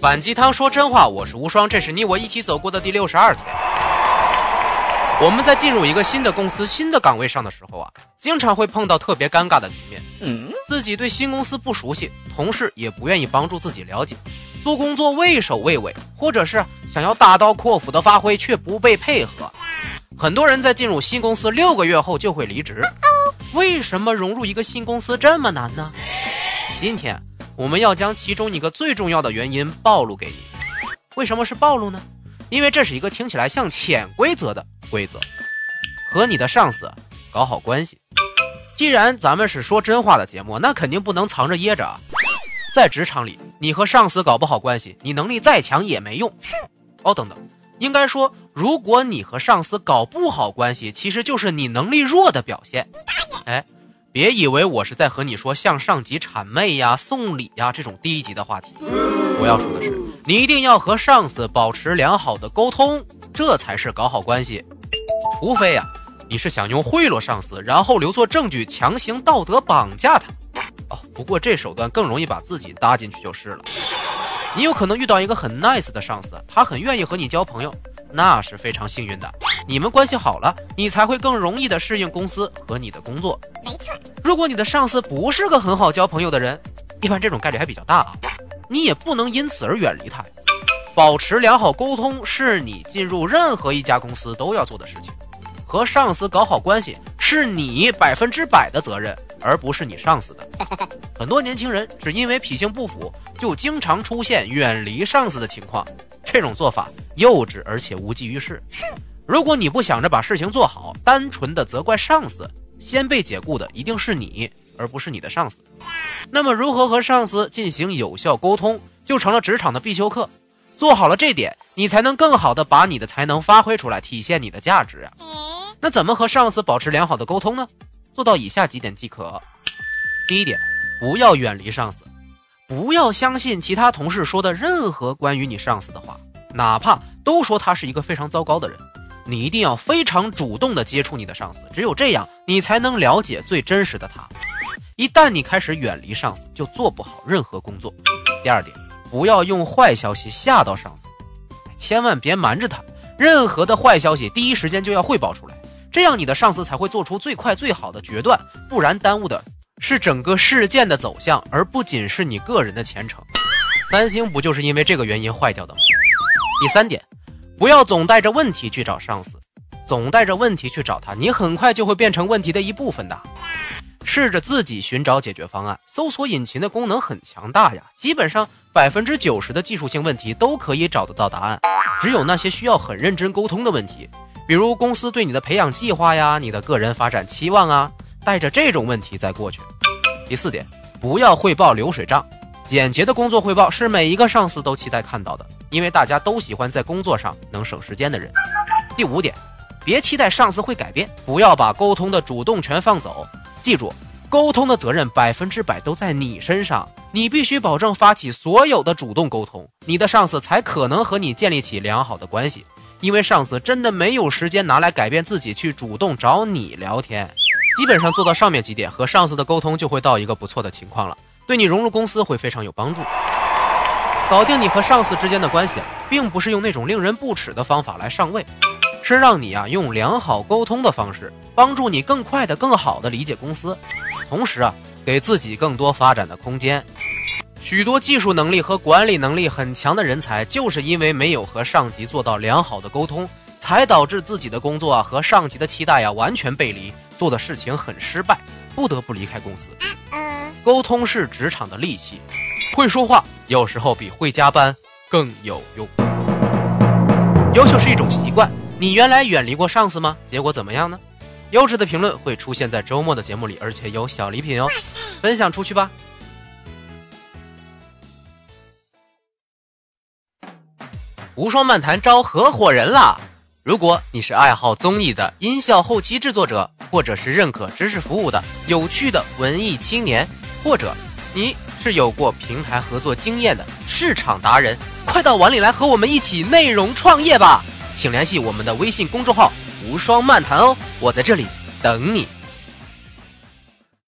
反鸡汤说真话，我是无双，这是你我一起走过的第六十二天。我们在进入一个新的公司、新的岗位上的时候啊，经常会碰到特别尴尬的局面。嗯，自己对新公司不熟悉，同事也不愿意帮助自己了解，做工作畏首畏尾，或者是想要大刀阔斧的发挥却不被配合。很多人在进入新公司六个月后就会离职。为什么融入一个新公司这么难呢？今天我们要将其中一个最重要的原因暴露给你。为什么是暴露呢？因为这是一个听起来像潜规则的。规则，和你的上司搞好关系。既然咱们是说真话的节目，那肯定不能藏着掖着啊。在职场里，你和上司搞不好关系，你能力再强也没用。哦，等等，应该说，如果你和上司搞不好关系，其实就是你能力弱的表现。哎，别以为我是在和你说向上级谄媚呀、送礼呀这种低级的话题。我要说的是，你一定要和上司保持良好的沟通，这才是搞好关系。除非呀，你是想用贿赂上司，然后留作证据，强行道德绑架他。哦，不过这手段更容易把自己搭进去就是了。你有可能遇到一个很 nice 的上司，他很愿意和你交朋友，那是非常幸运的。你们关系好了，你才会更容易的适应公司和你的工作。没错，如果你的上司不是个很好交朋友的人，一般这种概率还比较大啊。你也不能因此而远离他。保持良好沟通是你进入任何一家公司都要做的事情。和上司搞好关系是你百分之百的责任，而不是你上司的。很多年轻人只因为脾性不符，就经常出现远离上司的情况。这种做法幼稚而且无济于事。如果你不想着把事情做好，单纯的责怪上司，先被解雇的一定是你，而不是你的上司。那么，如何和上司进行有效沟通，就成了职场的必修课。做好了这点，你才能更好的把你的才能发挥出来，体现你的价值啊。那怎么和上司保持良好的沟通呢？做到以下几点即可。第一点，不要远离上司，不要相信其他同事说的任何关于你上司的话，哪怕都说他是一个非常糟糕的人，你一定要非常主动的接触你的上司，只有这样，你才能了解最真实的他。一旦你开始远离上司，就做不好任何工作。第二点，不要用坏消息吓到上司，千万别瞒着他，任何的坏消息第一时间就要汇报出来。这样你的上司才会做出最快最好的决断，不然耽误的是整个事件的走向，而不仅是你个人的前程。三星不就是因为这个原因坏掉的吗？第三点，不要总带着问题去找上司，总带着问题去找他，你很快就会变成问题的一部分的。试着自己寻找解决方案，搜索引擎的功能很强大呀，基本上百分之九十的技术性问题都可以找得到答案，只有那些需要很认真沟通的问题。比如公司对你的培养计划呀，你的个人发展期望啊，带着这种问题再过去。第四点，不要汇报流水账，简洁的工作汇报是每一个上司都期待看到的，因为大家都喜欢在工作上能省时间的人。第五点，别期待上司会改变，不要把沟通的主动权放走，记住，沟通的责任百分之百都在你身上，你必须保证发起所有的主动沟通，你的上司才可能和你建立起良好的关系。因为上司真的没有时间拿来改变自己，去主动找你聊天。基本上做到上面几点，和上司的沟通就会到一个不错的情况了，对你融入公司会非常有帮助。搞定你和上司之间的关系，并不是用那种令人不齿的方法来上位，是让你啊用良好沟通的方式，帮助你更快的、更好的理解公司，同时啊给自己更多发展的空间。许多技术能力和管理能力很强的人才，就是因为没有和上级做到良好的沟通，才导致自己的工作啊和上级的期待呀完全背离，做的事情很失败，不得不离开公司。沟通是职场的利器，会说话有时候比会加班更有用。优秀是一种习惯，你原来远离过上司吗？结果怎么样呢？优质的评论会出现在周末的节目里，而且有小礼品哦，分享出去吧。无双漫谈招合伙人啦！如果你是爱好综艺的音效后期制作者，或者是认可知识服务的有趣的文艺青年，或者你是有过平台合作经验的市场达人，快到碗里来和我们一起内容创业吧！请联系我们的微信公众号“无双漫谈”哦，我在这里等你。